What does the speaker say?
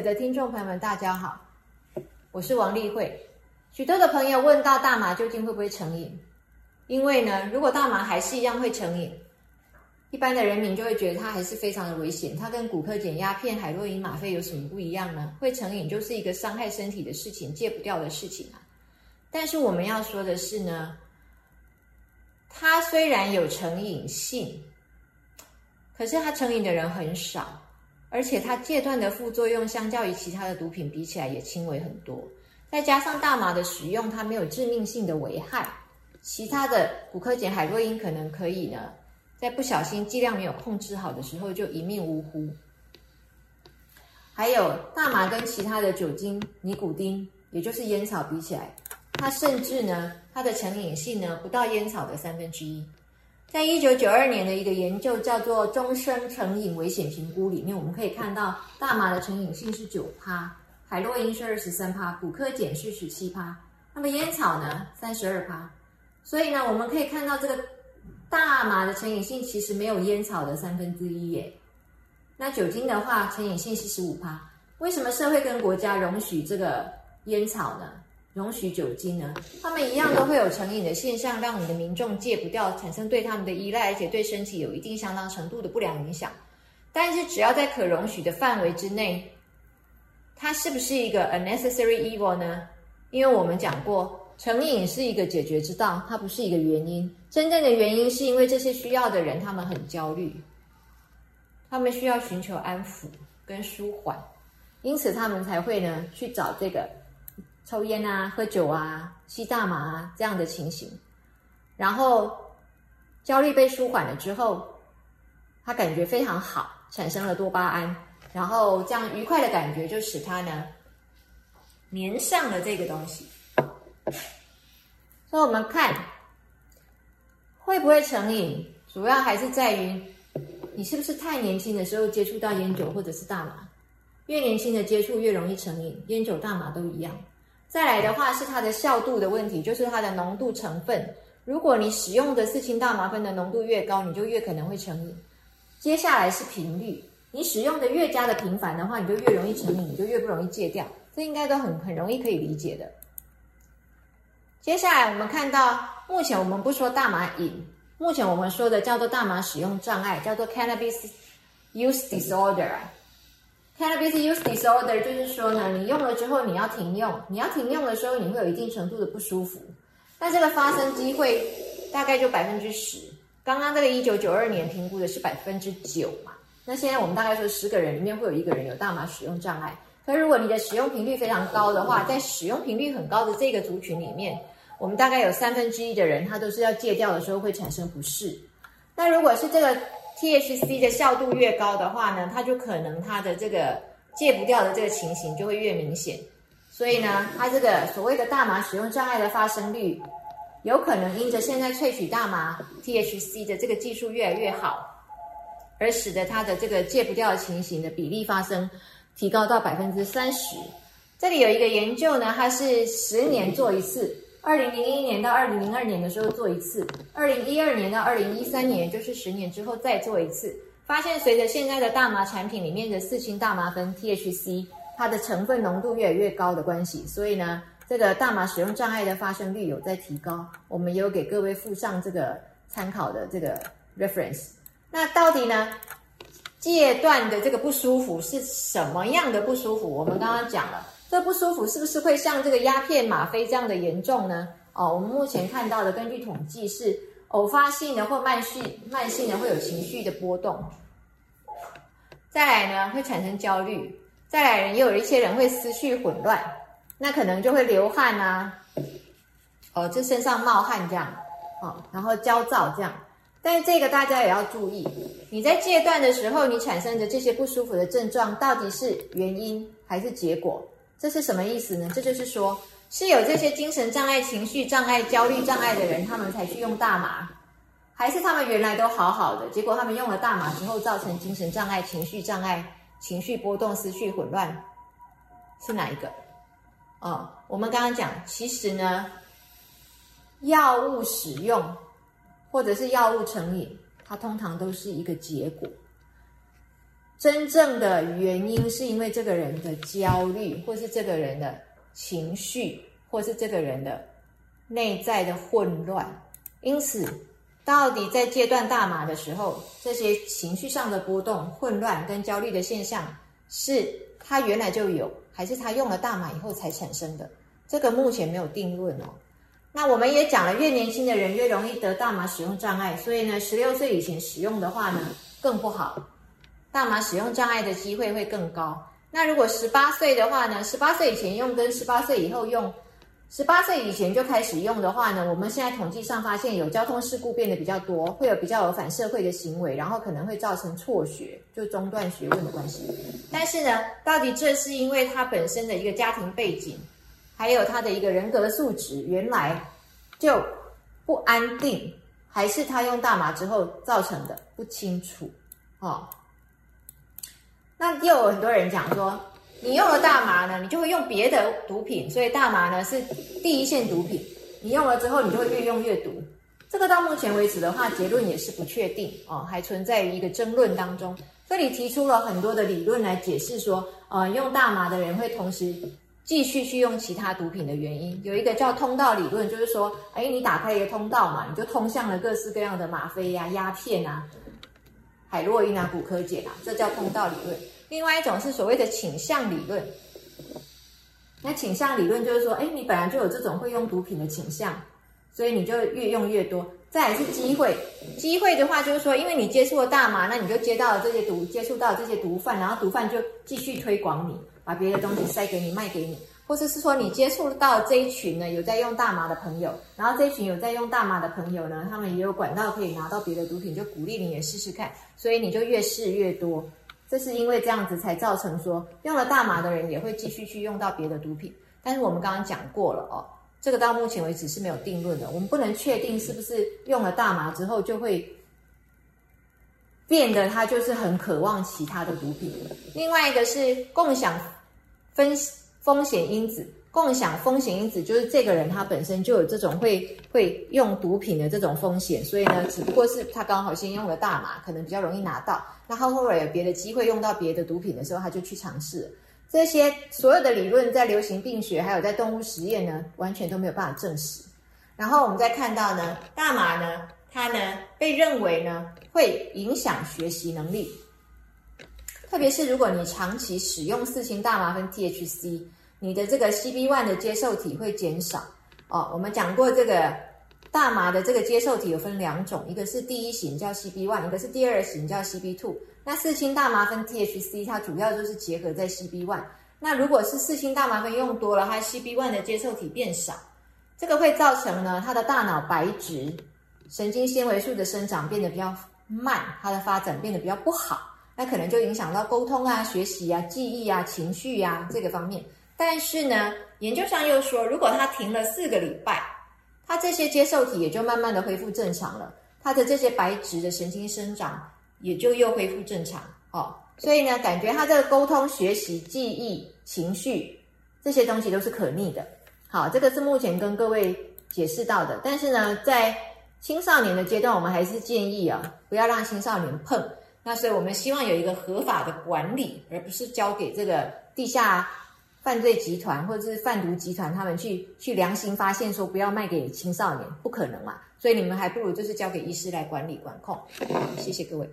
的听众朋友们，大家好，我是王丽慧。许多的朋友问到大麻究竟会不会成瘾？因为呢，如果大麻还是一样会成瘾，一般的人民就会觉得它还是非常的危险。它跟骨科碱、鸦片、海洛因、吗啡有什么不一样呢？会成瘾就是一个伤害身体的事情，戒不掉的事情啊。但是我们要说的是呢，它虽然有成瘾性，可是它成瘾的人很少。而且它戒断的副作用相较于其他的毒品比起来也轻微很多，再加上大麻的使用，它没有致命性的危害，其他的骨科碱、海洛因可能可以呢，在不小心剂量没有控制好的时候就一命呜呼。还有大麻跟其他的酒精、尼古丁，也就是烟草比起来，它甚至呢，它的成瘾性呢不到烟草的三分之一。在一九九二年的一个研究叫做《终身成瘾危险评估》里面，我们可以看到大麻的成瘾性是九趴，海洛因是二十三趴，骨科碱是十七趴，那么烟草呢三十二趴。所以呢，我们可以看到这个大麻的成瘾性其实没有烟草的三分之一耶。那酒精的话，成瘾性是十五趴。为什么社会跟国家容许这个烟草呢？容许酒精呢，他们一样都会有成瘾的现象，让你的民众戒不掉，产生对他们的依赖，而且对身体有一定相当程度的不良影响。但是只要在可容许的范围之内，它是不是一个 unnecessary evil 呢？因为我们讲过，成瘾是一个解决之道，它不是一个原因。真正的原因是因为这些需要的人他们很焦虑，他们需要寻求安抚跟舒缓，因此他们才会呢去找这个。抽烟啊，喝酒啊，吸大麻啊，这样的情形，然后焦虑被舒缓了之后，他感觉非常好，产生了多巴胺，然后这样愉快的感觉就使他呢粘上了这个东西。所以我们看会不会成瘾，主要还是在于你是不是太年轻的时候接触到烟酒或者是大麻，越年轻的接触越容易成瘾，烟酒大麻都一样。再来的话是它的效度的问题，就是它的浓度成分。如果你使用的四氢大麻酚的浓度越高，你就越可能会成瘾。接下来是频率，你使用的越加的频繁的话，你就越容易成瘾，你就越不容易戒掉。这应该都很很容易可以理解的。接下来我们看到，目前我们不说大麻瘾，目前我们说的叫做大麻使用障碍，叫做 cannabis use disorder。Cannabis use disorder 就是说呢，你用了之后你要停用，你要停用的时候你会有一定程度的不舒服，那这个发生机会大概就百分之十。刚刚这个一九九二年评估的是百分之九嘛，那现在我们大概说十个人里面会有一个人有大麻使用障碍。可如果你的使用频率非常高的话，在使用频率很高的这个族群里面，我们大概有三分之一的人他都是要戒掉的时候会产生不适。那如果是这个。THC 的效度越高的话呢，它就可能它的这个戒不掉的这个情形就会越明显。所以呢，它这个所谓的大麻使用障碍的发生率，有可能因着现在萃取大麻 THC 的这个技术越来越好，而使得它的这个戒不掉情形的比例发生提高到百分之三十。这里有一个研究呢，它是十年做一次。二零零一年到二零零二年的时候做一次，二零一二年到二零一三年，就是十年之后再做一次，发现随着现在的大麻产品里面的四氢大麻酚 THC，它的成分浓度越来越高的关系，所以呢，这个大麻使用障碍的发生率有在提高。我们也有给各位附上这个参考的这个 reference。那到底呢，戒断的这个不舒服是什么样的不舒服？我们刚刚讲了。这不舒服是不是会像这个鸦片、吗啡这样的严重呢？哦，我们目前看到的，根据统计是偶发性的或慢性、慢性的会有情绪的波动。再来呢，会产生焦虑。再来，也有一些人会思绪混乱，那可能就会流汗啊，哦，这身上冒汗这样，哦，然后焦躁这样。但是这个大家也要注意，你在戒断的时候，你产生的这些不舒服的症状，到底是原因还是结果？这是什么意思呢？这就是说，是有这些精神障碍、情绪障碍、焦虑障碍的人，他们才去用大麻，还是他们原来都好好的，结果他们用了大麻之后，造成精神障碍、情绪障碍、情绪波动、思绪混乱，是哪一个？哦，我们刚刚讲，其实呢，药物使用或者是药物成瘾，它通常都是一个结果。真正的原因是因为这个人的焦虑，或是这个人的情绪，或是这个人的内在的混乱。因此，到底在戒断大麻的时候，这些情绪上的波动、混乱跟焦虑的现象，是他原来就有，还是他用了大麻以后才产生的？这个目前没有定论哦。那我们也讲了，越年轻的人越容易得大麻使用障碍，所以呢，十六岁以前使用的话呢，更不好。大麻使用障碍的机会会更高。那如果十八岁的话呢？十八岁以前用跟十八岁以后用，十八岁以前就开始用的话呢？我们现在统计上发现有交通事故变得比较多，会有比较有反社会的行为，然后可能会造成辍学，就中断学问的关系。但是呢，到底这是因为他本身的一个家庭背景，还有他的一个人格素质原来就不安定，还是他用大麻之后造成的？不清楚哦。那又有很多人讲说，你用了大麻呢，你就会用别的毒品，所以大麻呢是第一线毒品。你用了之后，你就会越用越毒。这个到目前为止的话，结论也是不确定哦，还存在于一个争论当中。这里提出了很多的理论来解释说，呃，用大麻的人会同时继续去用其他毒品的原因。有一个叫通道理论，就是说，哎，你打开一个通道嘛，你就通向了各式各样的吗啡呀、鸦片啊。海洛因啊，骨科碱啊，这叫通道理论。另外一种是所谓的倾向理论。那倾向理论就是说，哎，你本来就有这种会用毒品的倾向，所以你就越用越多。再来是机会，机会的话就是说，因为你接触了大麻，那你就接到了这些毒，接触到这些毒贩，然后毒贩就继续推广你，把别的东西塞给你，卖给你。或者是说你接触到这一群呢有在用大麻的朋友，然后这一群有在用大麻的朋友呢，他们也有管道可以拿到别的毒品，就鼓励你也试试看，所以你就越试越多。这是因为这样子才造成说用了大麻的人也会继续去用到别的毒品。但是我们刚刚讲过了哦，这个到目前为止是没有定论的，我们不能确定是不是用了大麻之后就会变得他就是很渴望其他的毒品。另外一个是共享分。风险因子，共享风险因子就是这个人他本身就有这种会会用毒品的这种风险，所以呢，只不过是他刚好先用了大麻，可能比较容易拿到。那他后来有别的机会用到别的毒品的时候，他就去尝试。这些所有的理论在流行病学还有在动物实验呢，完全都没有办法证实。然后我们再看到呢，大麻呢，它呢被认为呢会影响学习能力。特别是如果你长期使用四氢大麻酚 THC，你的这个 CB1 的接受体会减少哦。我们讲过这个大麻的这个接受体有分两种，一个是第一型叫 CB1，一个是第二型叫 CB2。那四氢大麻酚 THC 它主要就是结合在 CB1。那如果是四氢大麻酚用多了，它 CB1 的接受体变少，这个会造成呢它的大脑白质神经纤维素的生长变得比较慢，它的发展变得比较不好。那可能就影响到沟通啊、学习啊、记忆啊、情绪呀这个方面。但是呢，研究上又说，如果他停了四个礼拜，他这些接受体也就慢慢的恢复正常了，他的这些白质的神经生长也就又恢复正常哦。所以呢，感觉他这个沟通、学习、记忆、情绪这些东西都是可逆的。好，这个是目前跟各位解释到的。但是呢，在青少年的阶段我们还是建议啊不要让青少年碰。那所以我们希望有一个合法的管理而不是交给这个地下犯罪集团或者是贩毒集团他们去去良心发现说不要卖给青少年不可能嘛。所以你们还不如就是交给医师来管理管控。谢谢各位。